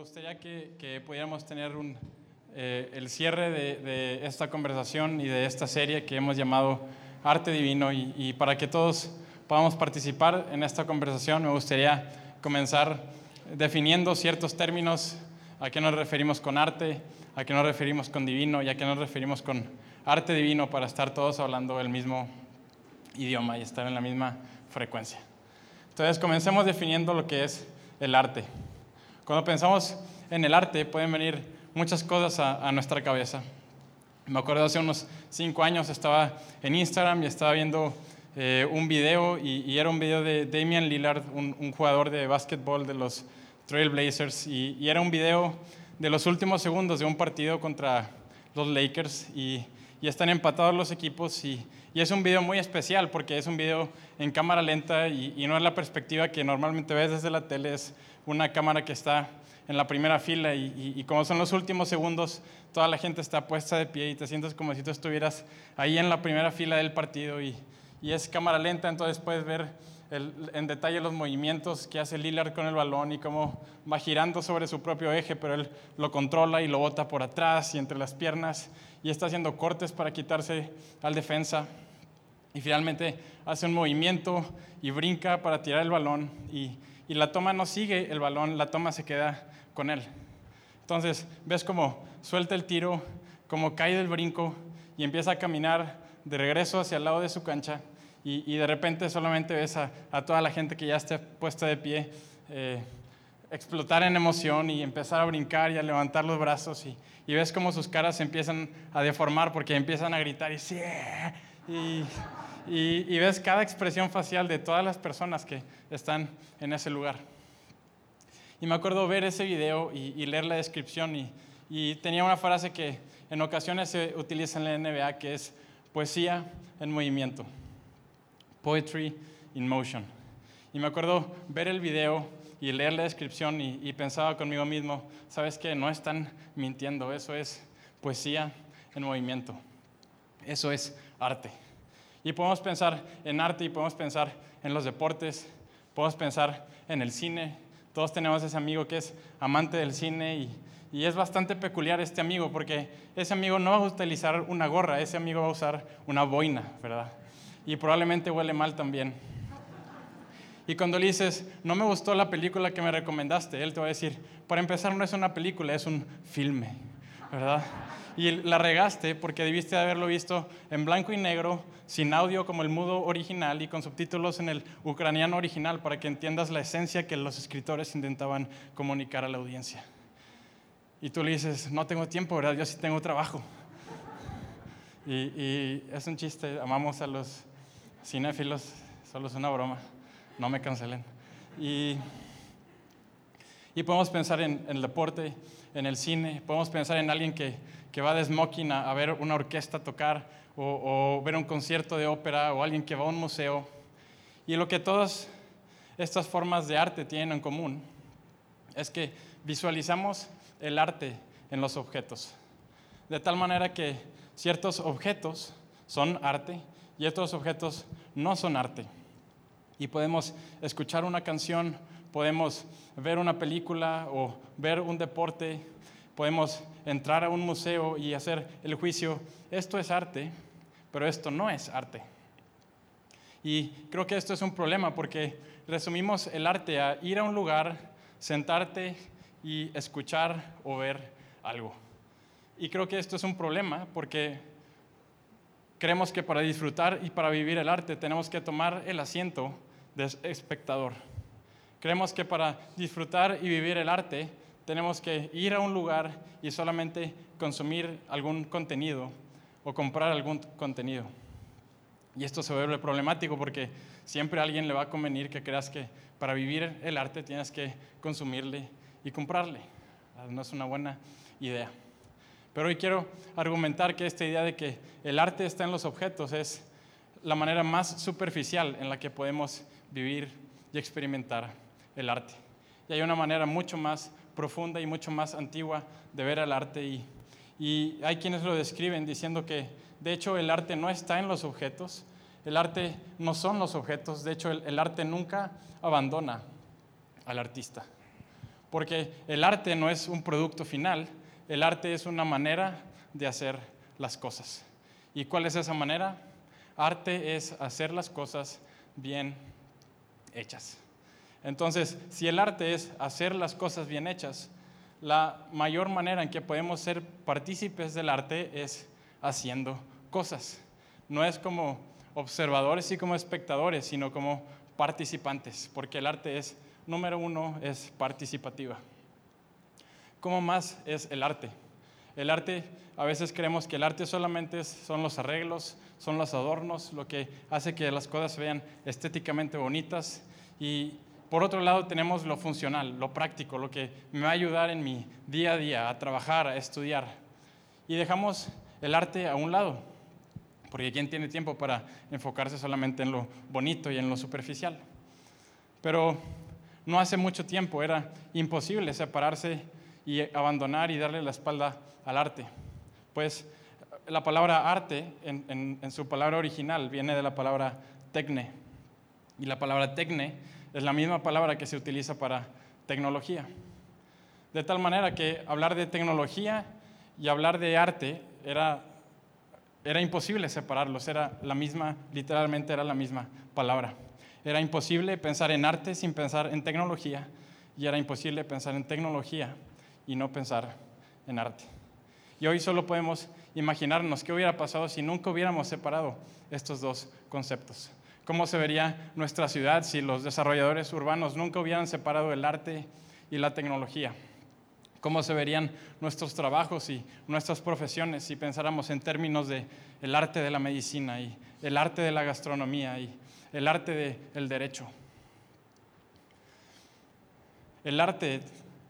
gustaría que, que pudiéramos tener un, eh, el cierre de, de, esta conversación y de esta serie que hemos llamado Arte Divino y, y, para que todos podamos participar en esta conversación me gustaría comenzar definiendo ciertos términos, a qué nos referimos con arte, a qué nos referimos con divino y a qué nos referimos con arte divino para estar todos hablando el mismo idioma y estar en la misma frecuencia. Entonces comencemos definiendo lo que es el arte. Cuando pensamos en el arte pueden venir muchas cosas a, a nuestra cabeza. Me acuerdo hace unos cinco años estaba en Instagram y estaba viendo eh, un video y, y, era un video de Damian Lillard, un, un jugador de básquetbol de los Trailblazers y, y, era un video de los últimos segundos de un partido contra los Lakers y, y están empatados los equipos y, es un video muy especial porque es un video en cámara lenta y no es la perspectiva que normalmente ves desde la tele, es una cámara que está en la primera fila y, como son los últimos segundos, toda la gente está puesta de pie y te sientes como si tú estuvieras ahí en la primera fila del partido y, y es cámara lenta, entonces puedes ver el, en detalle los movimientos que hace Lillard con el balón y cómo va girando sobre su propio eje, pero él lo controla y lo bota por atrás y entre las piernas y está haciendo cortes para quitarse al defensa. Y finalmente hace un movimiento y brinca para tirar el balón y, y la toma no sigue el balón, la toma se queda con él. Entonces ves cómo suelta el tiro, cómo cae del brinco y empieza a caminar de regreso hacia el lado de su cancha y, de repente solamente ves a, toda la gente que ya está puesta de pie eh, explotar en emoción y empezar a brincar y a levantar los brazos y, ves cómo sus caras se empiezan a deformar porque empiezan a gritar y sí, y, ves cada expresión facial de todas las personas que están en ese lugar. Y me acuerdo ver ese video y, leer la descripción y, y, tenía una frase que en ocasiones se utiliza en la NBA que es poesía en movimiento, poetry in motion. Y me acuerdo ver el video y leer la descripción y, y pensaba conmigo mismo, sabes que no están mintiendo, eso es poesía en movimiento, eso es arte. Y podemos pensar en arte y podemos pensar en los deportes, podemos pensar en el cine. Todos tenemos ese amigo que es amante del cine y, y, es bastante peculiar este amigo porque ese amigo no va a utilizar una gorra, ese amigo va a usar una boina, ¿verdad? Y probablemente huele mal también. Y cuando le dices, no me gustó la película que me recomendaste, él te va a decir, para empezar no es una película, es un filme, ¿verdad? Y la regaste porque debiste haberlo visto en blanco y negro, sin audio como el mudo original y con subtítulos en el ucraniano original para que entiendas la esencia que los escritores intentaban comunicar a la audiencia. Y tú le dices, no tengo tiempo, ¿verdad? Yo sí tengo trabajo. Y, y es un chiste, amamos a los cinéfilos, solo es una broma, no me cancelen. Y, y podemos pensar en, en el deporte, en el cine, podemos pensar en alguien que que va de smoking a, ver una orquesta tocar o, o, ver un concierto de ópera o alguien que va a un museo. Y lo que todas estas formas de arte tienen en común es que visualizamos el arte en los objetos. De tal manera que ciertos objetos son arte y otros objetos no son arte. Y podemos escuchar una canción, podemos ver una película o ver un deporte podemos entrar a un museo y hacer el juicio, esto es arte, pero esto no es arte. Y creo que esto es un problema porque resumimos el arte a ir a un lugar, sentarte y escuchar o ver algo. Y creo que esto es un problema porque creemos que para disfrutar y para vivir el arte tenemos que tomar el asiento de espectador. Creemos que para disfrutar y vivir el arte tenemos que ir a un lugar y solamente consumir algún contenido o comprar algún contenido. Y esto se vuelve problemático porque siempre a alguien le va a convenir que creas que para vivir el arte tienes que consumirle y comprarle. No es una buena idea. Pero hoy quiero argumentar que esta idea de que el arte está en los objetos es la manera más superficial en la que podemos vivir y experimentar el arte. Y hay una manera mucho más profunda y mucho más antigua de ver el arte y, y hay quienes lo describen diciendo que de hecho el arte no está en los objetos, el arte no son los objetos, de hecho el, el arte nunca abandona al artista. Porque el arte no es un producto final, el arte es una manera de hacer las cosas. ¿Y cuál es esa manera? Arte es hacer las cosas bien hechas. Entonces, si el arte es hacer las cosas bien hechas, la mayor manera en que podemos ser partícipes del arte es haciendo cosas. No es como observadores y como espectadores, sino como participantes, porque el arte es, número uno, es participativa. ¿Cómo más es el arte? El arte, a veces creemos que el arte solamente son los arreglos, son los adornos, lo que hace que las cosas se vean estéticamente bonitas y por otro lado, tenemos lo funcional, lo práctico, lo que me va a ayudar en mi día a día, a trabajar, a estudiar. Y dejamos el arte a un lado, porque ¿quién tiene tiempo para enfocarse solamente en lo bonito y en lo superficial? Pero no hace mucho tiempo era imposible separarse y abandonar y darle la espalda al arte. Pues la palabra arte, en, en su palabra original, viene de la palabra tecne. Y la palabra tecne es la misma palabra que se utiliza para tecnología. De tal manera que hablar de tecnología y hablar de arte era, era imposible separarlos, era la misma, literalmente era la misma palabra. Era imposible pensar en arte sin pensar en tecnología y era imposible pensar en tecnología y no pensar en arte. Y hoy solo podemos imaginarnos qué hubiera pasado si nunca hubiéramos separado estos dos conceptos cómo se vería nuestra ciudad si los desarrolladores urbanos nunca hubieran separado el arte y la tecnología. Cómo se verían nuestros trabajos y nuestras profesiones si pensáramos en términos de el arte de la medicina y el arte de la gastronomía y el arte del derecho. El arte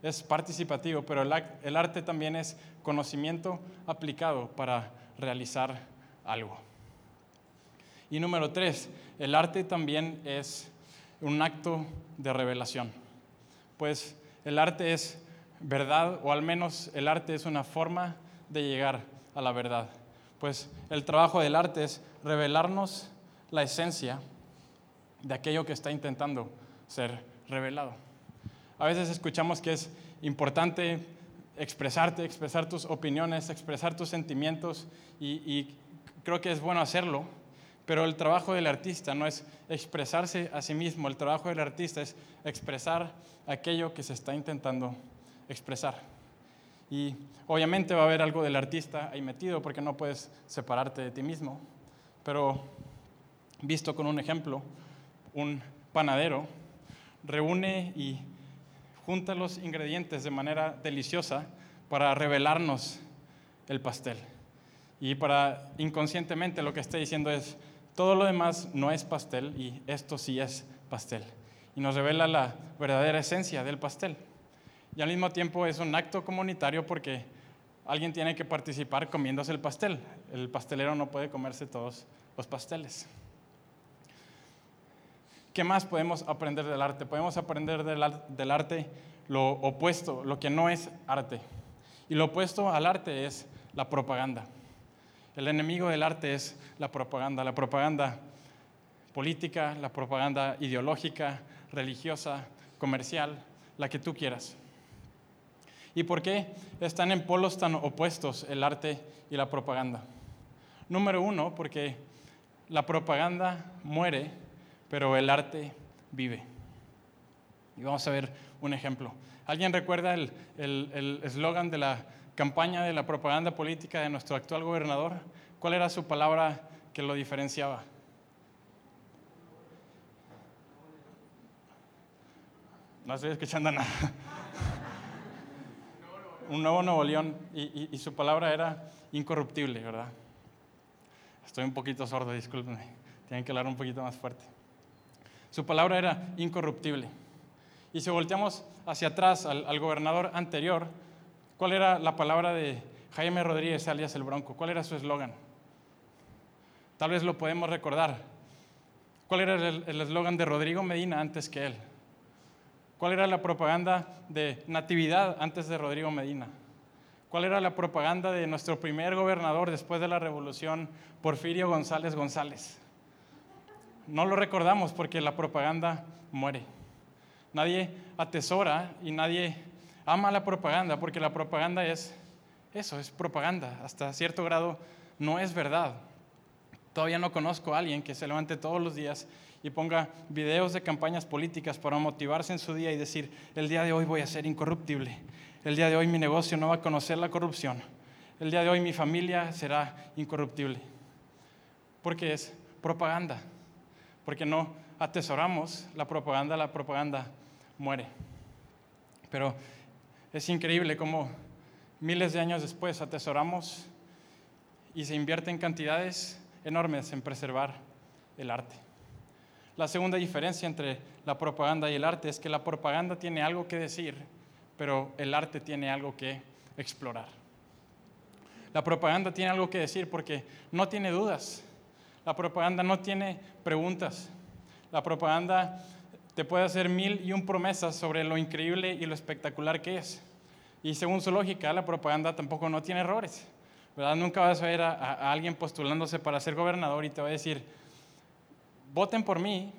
es participativo, pero el arte también es conocimiento aplicado para realizar algo. Y número tres, el arte también es un acto de revelación. Pues el arte es verdad, o al menos el arte es una forma de llegar a la verdad. Pues el trabajo del arte es revelarnos la esencia de aquello que está intentando ser revelado. A veces escuchamos que es importante expresarte, expresar tus opiniones, expresar tus sentimientos y, creo que es bueno hacerlo, pero el trabajo del artista no es expresarse a sí mismo, el trabajo del artista es expresar aquello que se está intentando expresar. Y obviamente va a haber algo del artista ahí metido porque no puedes separarte de ti mismo. Pero visto con un ejemplo, un panadero reúne y junta los ingredientes de manera deliciosa para revelarnos el pastel. Y para inconscientemente lo que está diciendo es, todo lo demás no es pastel y esto sí es pastel. Y nos revela la verdadera esencia del pastel. Y al mismo tiempo es un acto comunitario porque alguien tiene que participar comiéndose el pastel. El pastelero no puede comerse todos los pasteles. ¿Qué más podemos aprender del arte? Podemos aprender del, arte lo opuesto, lo que no es arte. Y lo opuesto al arte es la propaganda. El enemigo del arte es la propaganda, la propaganda política, la propaganda ideológica, religiosa, comercial, la que tú quieras. ¿Y por qué están en polos tan opuestos el arte y la propaganda? Número uno, porque la propaganda muere, pero el arte vive. Y vamos a ver un ejemplo. ¿Alguien recuerda el eslogan de la campaña de la propaganda política de nuestro actual gobernador, ¿cuál era su palabra que lo diferenciaba? No estoy escuchando nada. Un nuevo Nuevo León y, su palabra era incorruptible, ¿verdad? Estoy un poquito sordo, discúlpenme. Tienen que hablar un poquito más fuerte. Su palabra era incorruptible. Y si volteamos hacia atrás al gobernador anterior, ¿Cuál era la palabra de Jaime Rodríguez alias el Bronco? ¿Cuál era su eslogan? Tal vez lo podemos recordar. ¿Cuál era el eslogan de Rodrigo Medina antes que él? ¿Cuál era la propaganda de Natividad antes de Rodrigo Medina? ¿Cuál era la propaganda de nuestro primer gobernador después de la revolución, Porfirio González González? No lo recordamos porque la propaganda muere. Nadie atesora y nadie ama la propaganda porque la propaganda es eso, es propaganda. Hasta cierto grado no es verdad. Todavía no conozco a alguien que se levante todos los días y ponga videos de campañas políticas para motivarse en su día y decir, el día de hoy voy a ser incorruptible, el día de hoy mi negocio no va a conocer la corrupción, el día de hoy mi familia será incorruptible. Porque es propaganda, porque no atesoramos la propaganda, la propaganda muere. Pero es increíble cómo miles de años después atesoramos y se invierte en cantidades enormes en preservar el arte. La segunda diferencia entre la propaganda y el arte es que la propaganda tiene algo que decir, pero el arte tiene algo que explorar. La propaganda tiene algo que decir porque no tiene dudas. La propaganda no tiene preguntas. La propaganda te puede hacer mil y un promesas sobre lo increíble y lo espectacular que es. Y según su lógica, la propaganda tampoco no tiene errores. ¿verdad? Nunca vas a ver a, alguien postulándose para ser gobernador y te va a decir, voten por mí.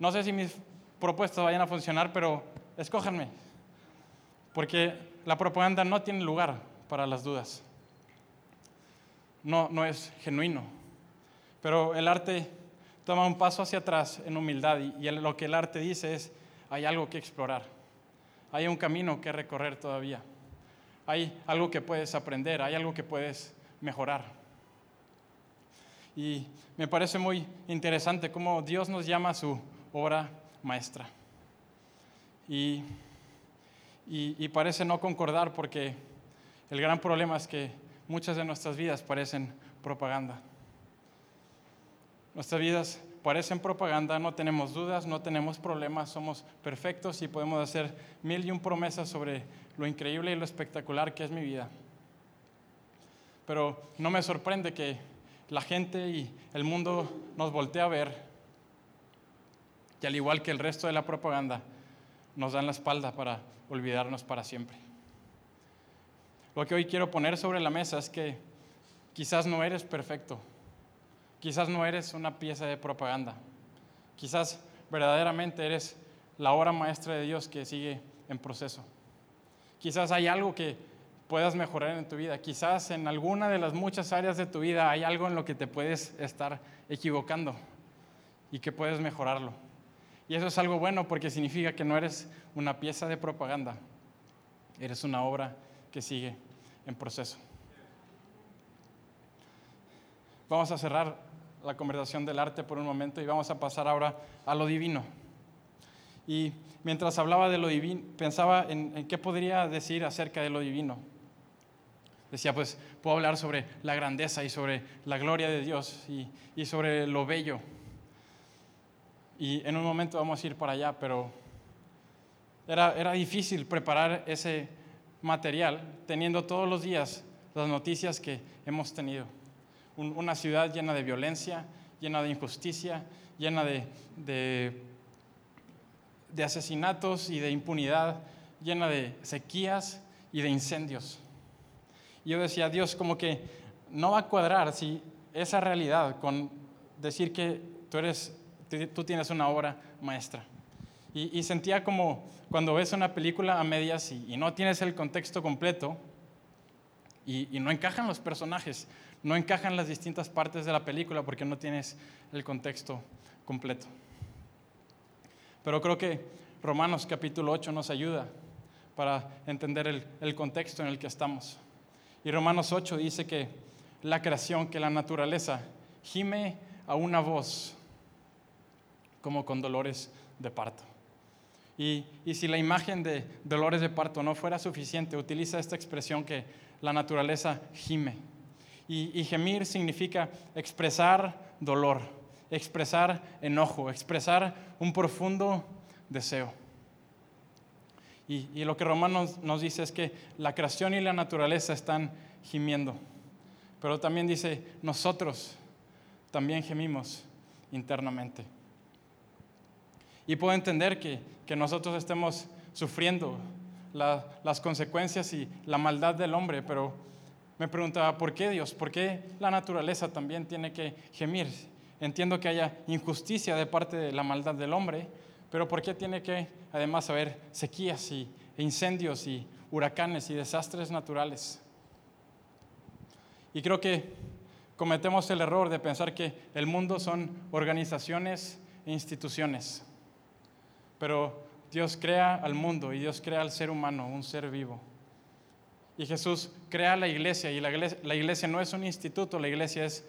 No sé si mis propuestas vayan a funcionar, pero escójanme. Porque la propaganda no tiene lugar para las dudas. No, no es genuino. Pero el arte toma un paso hacia atrás en humildad y, lo que el arte dice es, hay algo que explorar. Hay un camino que recorrer todavía. Hay algo que puedes aprender, hay algo que puedes mejorar. Y me parece muy interesante cómo Dios nos llama a su obra maestra. Y, y, parece no concordar porque el gran problema es que muchas de nuestras vidas parecen propaganda. Nuestras vidas parecen propaganda, no tenemos dudas, no tenemos problemas, somos perfectos y podemos hacer mil y un promesas sobre lo increíble y lo espectacular que es mi vida. Pero no me sorprende que la gente y el mundo nos voltee a ver y al igual que el resto de la propaganda, nos dan la espalda para olvidarnos para siempre. Lo que hoy quiero poner sobre la mesa es que quizás no eres perfecto, Quizás no eres una pieza de propaganda. Quizás verdaderamente eres la obra maestra de Dios que sigue en proceso. Quizás hay algo que puedas mejorar en tu vida. Quizás en alguna de las muchas áreas de tu vida hay algo en lo que te puedes estar equivocando y que puedes mejorarlo. Y eso es algo bueno porque significa que no eres una pieza de propaganda, eres una obra que sigue en proceso. Vamos a cerrar la conversación del arte por un momento y vamos a pasar ahora a lo divino. Y mientras hablaba de lo divino, pensaba en, qué podría decir acerca de lo divino. Decía, pues puedo hablar sobre la grandeza y sobre la gloria de Dios y, sobre lo bello. Y en un momento vamos a ir para allá, pero era, era difícil preparar ese material teniendo todos los días las noticias que hemos tenido una ciudad llena de violencia, llena de injusticia, llena de, de, asesinatos y de impunidad, llena de sequías y de incendios. Y yo decía, Dios, como que no va a cuadrar si esa realidad con decir que tú, eres, tú tienes una obra maestra. Y, sentía como cuando ves una película a medias y, no tienes el contexto completo y, y, no encajan los personajes, no encajan las distintas partes de la película porque no tienes el contexto completo. Pero creo que Romanos capítulo 8 nos ayuda para entender el, contexto en el que estamos. Y Romanos 8 dice que la creación, que la naturaleza gime a una voz como con dolores de parto. Y, y, si la imagen de dolores de parto no fuera suficiente, utiliza esta expresión que la naturaleza gime. Y, gemir significa expresar dolor, expresar enojo, expresar un profundo deseo. Y, lo que Romanos nos dice es que la creación y la naturaleza están gimiendo. Pero también dice, nosotros también gemimos internamente. Y puedo entender que, nosotros estemos sufriendo las consecuencias y la maldad del hombre, pero me preguntaba, ¿por qué Dios? ¿Por qué la naturaleza también tiene que gemir? Entiendo que haya injusticia de parte de la maldad del hombre, pero ¿por qué tiene que además haber sequías y, incendios y huracanes y desastres naturales. Y creo que cometemos el error de pensar que el mundo son organizaciones e instituciones. Pero Dios crea al mundo y Dios crea al ser humano, un ser vivo. Y Jesús crea la iglesia y la iglesia, no es un instituto, la iglesia es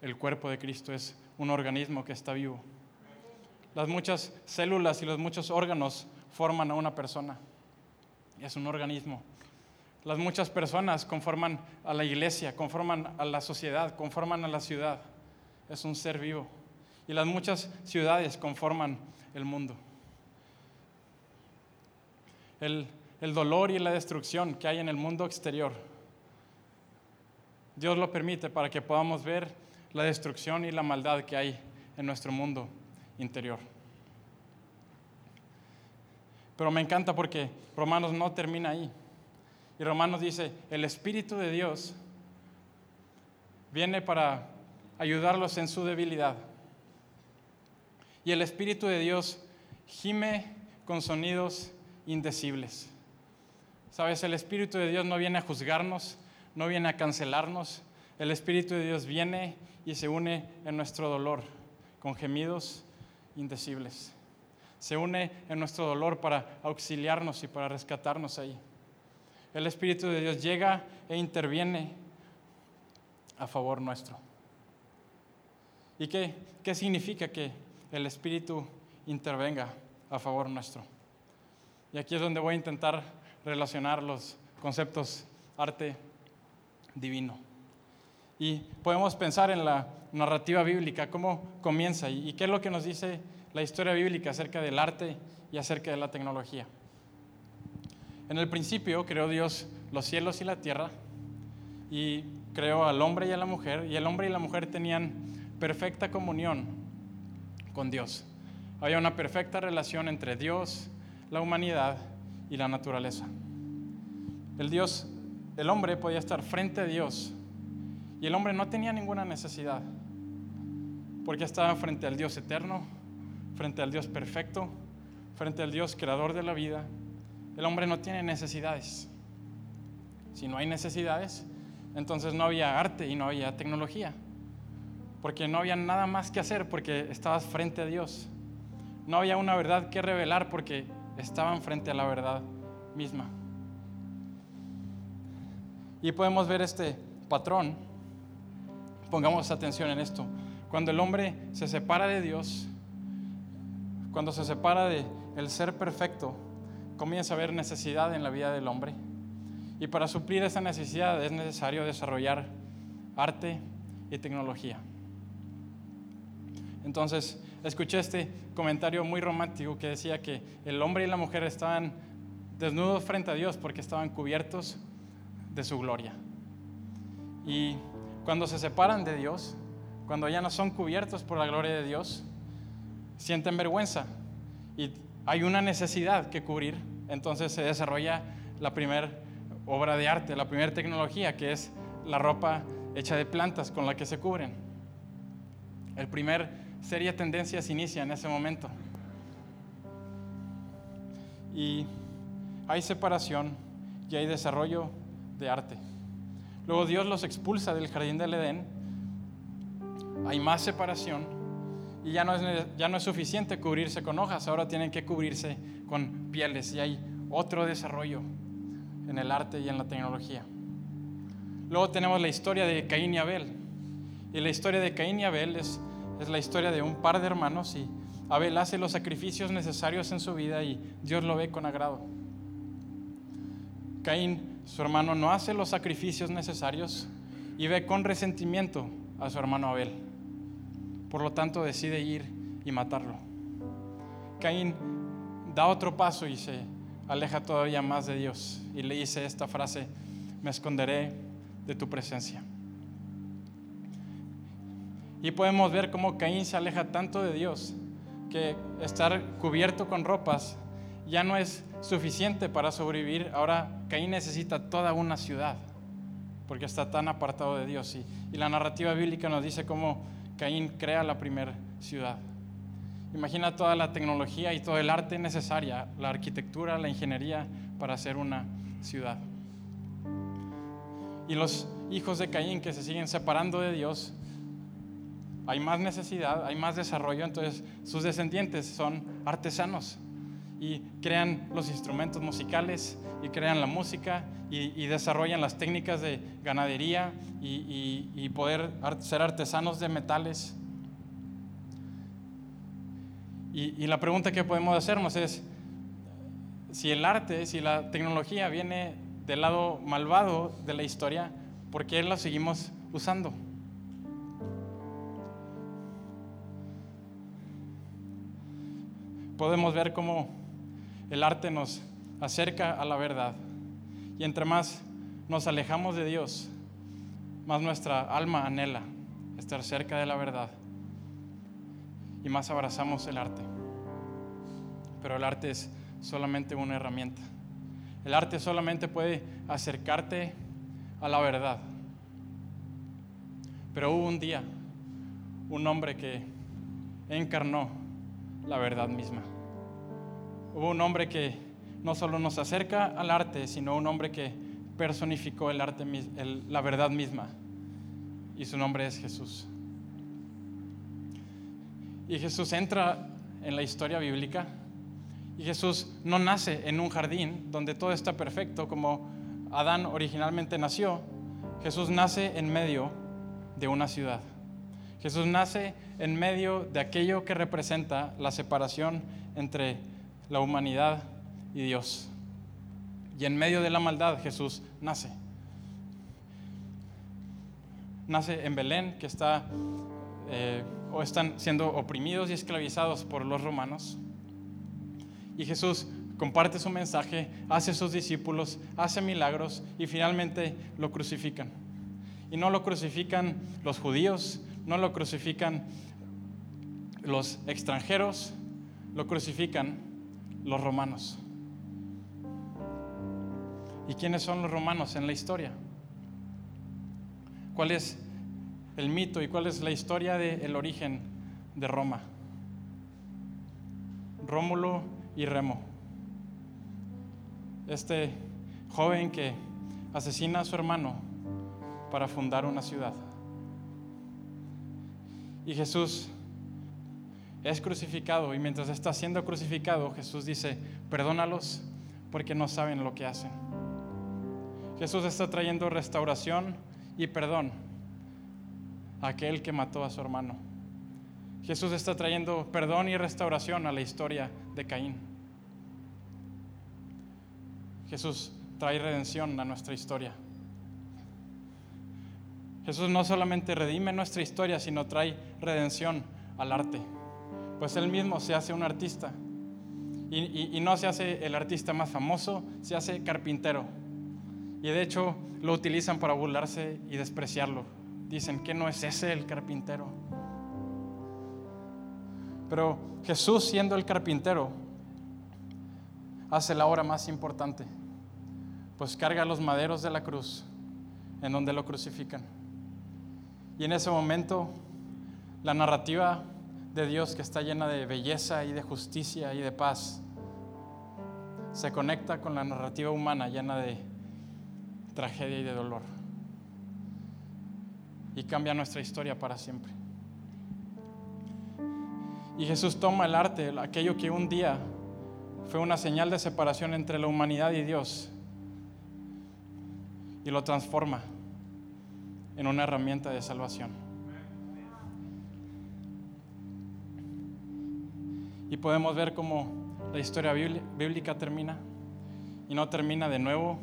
el cuerpo de Cristo, es un organismo que está vivo. Las muchas células y los muchos órganos forman a una persona. Es un organismo. Las muchas personas conforman a la iglesia, conforman a la sociedad, conforman a la ciudad. Es un ser vivo. Y las muchas ciudades conforman el mundo. El, el dolor y la destrucción que hay en el mundo exterior, Dios lo permite para que podamos ver la destrucción y la maldad que hay en nuestro mundo interior. Pero me encanta porque Romanos no termina ahí. Y Romanos dice, el Espíritu de Dios viene para ayudarlos en su debilidad. Y el Espíritu de Dios gime con sonidos indecibles. Sabes, el Espíritu de Dios no viene a juzgarnos, no viene a cancelarnos. El Espíritu de Dios viene y se une en nuestro dolor con gemidos indecibles se une en nuestro dolor para auxiliarnos y para rescatarnos ahí. El Espíritu de Dios llega e interviene a favor nuestro. ¿Y qué, qué significa que el Espíritu intervenga a favor nuestro? Y aquí es donde voy a intentar relacionar los conceptos arte divino. Y podemos pensar en la narrativa bíblica, cómo comienza y qué es lo que nos dice la historia bíblica acerca del arte y acerca de la tecnología. En el principio creó Dios los cielos y la tierra y creó al hombre y a la mujer y el hombre y la mujer tenían perfecta comunión con Dios. Había una perfecta relación entre Dios, la humanidad y la naturaleza. El Dios, el hombre podía estar frente a Dios y el hombre no tenía ninguna necesidad porque estaba frente al Dios eterno, frente al Dios perfecto, frente al Dios creador de la vida, el hombre no tiene necesidades. Si no hay necesidades, entonces no había arte y no había tecnología, porque no había nada más que hacer porque estabas frente a Dios. No había una verdad que revelar porque estaban frente a la verdad misma. Y podemos ver este patrón. Pongamos atención en esto. Cuando el hombre se separa de Dios, cuando se separa de el ser perfecto, comienza a haber necesidad en la vida del hombre. Y para suplir esa necesidad es necesario desarrollar arte y tecnología. Entonces, escuché este comentario muy romántico que decía que el hombre y la mujer estaban desnudos frente a Dios porque estaban cubiertos de su gloria. Y cuando se separan de Dios, cuando ya no son cubiertos por la gloria de Dios, sienten vergüenza y hay una necesidad que cubrir, entonces se desarrolla la primera obra de arte, la primera tecnología, que es la ropa hecha de plantas con la que se cubren. El primer serie de tendencias inicia en ese momento. Y hay separación y hay desarrollo de arte. Luego Dios los expulsa del jardín del Edén. Hay más separación y ya no, es, ya no es suficiente cubrirse con hojas, ahora tienen que cubrirse con pieles y hay otro desarrollo en el arte y en la tecnología. Luego tenemos la historia de Caín y Abel. Y la historia de Caín y Abel es, es la historia de un par de hermanos y Abel hace los sacrificios necesarios en su vida y Dios lo ve con agrado. Caín, su hermano, no hace los sacrificios necesarios y ve con resentimiento a su hermano Abel. Por lo tanto, decide ir y matarlo. Caín da otro paso y se aleja todavía más de Dios y le dice esta frase, me esconderé de tu presencia. Y podemos ver cómo Caín se aleja tanto de Dios que estar cubierto con ropas ya no es suficiente para sobrevivir. Ahora Caín necesita toda una ciudad porque está tan apartado de Dios. Y, y la narrativa bíblica nos dice cómo Caín crea la primera ciudad. Imagina toda la tecnología y todo el arte necesaria, la arquitectura, la ingeniería para hacer una ciudad. Y los hijos de Caín que se siguen separando de Dios, hay más necesidad, hay más desarrollo, entonces sus descendientes son artesanos y crean los instrumentos musicales y crean la música y, desarrollan las técnicas de ganadería y, poder ser artesanos de metales. Y, la pregunta que podemos hacernos es, si el arte, si la tecnología viene del lado malvado de la historia, ¿por qué la seguimos usando? Podemos ver cómo el arte nos acerca a la verdad. Y entre más nos alejamos de Dios, más nuestra alma anhela estar cerca de la verdad. Y más abrazamos el arte. Pero el arte es solamente una herramienta. El arte solamente puede acercarte a la verdad. Pero hubo un día, un hombre que encarnó la verdad misma. Hubo un hombre que no solo nos acerca al arte, sino un hombre que personificó el arte, la verdad misma. Y su nombre es Jesús. Y Jesús entra en la historia bíblica. Y Jesús no nace en un jardín donde todo está perfecto como Adán originalmente nació. Jesús nace en medio de una ciudad. Jesús nace en medio de aquello que representa la separación entre la humanidad y Dios. Y en medio de la maldad Jesús nace. Nace en Belén, que está eh, o están siendo oprimidos y esclavizados por los romanos. Y Jesús comparte su mensaje, hace sus discípulos, hace milagros y finalmente lo crucifican. Y no lo crucifican los judíos, no lo crucifican los extranjeros, lo crucifican los romanos. ¿Y quiénes son los romanos en la historia? ¿Cuál es el mito y cuál es la historia del origen de Roma? Rómulo y Remo. Este joven que asesina a su hermano para fundar una ciudad. Y Jesús es crucificado y mientras está siendo crucificado, Jesús dice, perdónalos porque no saben lo que hacen. Jesús está trayendo restauración y perdón a aquel que mató a su hermano. Jesús está trayendo perdón y restauración a la historia de Caín. Jesús trae redención a nuestra historia. Jesús no solamente redime nuestra historia, sino trae redención al arte. Pues Él mismo se hace un artista. Y, no se hace el artista más famoso, se hace carpintero. Y de hecho lo utilizan para burlarse y despreciarlo. Dicen que no es ese el carpintero. Pero Jesús siendo el carpintero hace la obra más importante. Pues carga los maderos de la cruz en donde lo crucifican. Y en ese momento la narrativa de Dios que está llena de belleza y de justicia y de paz se conecta con la narrativa humana llena de tragedia y de dolor. Y cambia nuestra historia para siempre. Y Jesús toma el arte, aquello que un día fue una señal de separación entre la humanidad y Dios, y lo transforma en una herramienta de salvación. Y podemos ver cómo la historia bíblica termina y no termina de nuevo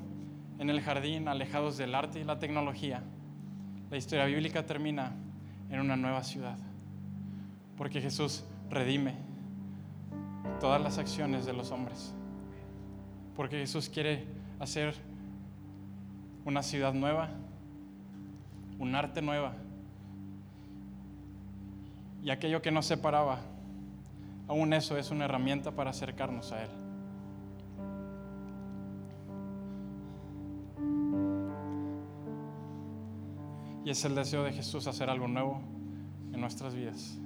en el jardín, alejados del arte y la tecnología. La historia bíblica termina en una nueva ciudad, porque Jesús redime todas las acciones de los hombres, porque Jesús quiere hacer una ciudad nueva un arte nueva. Y aquello que nos separaba, aún eso es una herramienta para acercarnos a Él. Y es el deseo de Jesús hacer algo nuevo en nuestras vidas.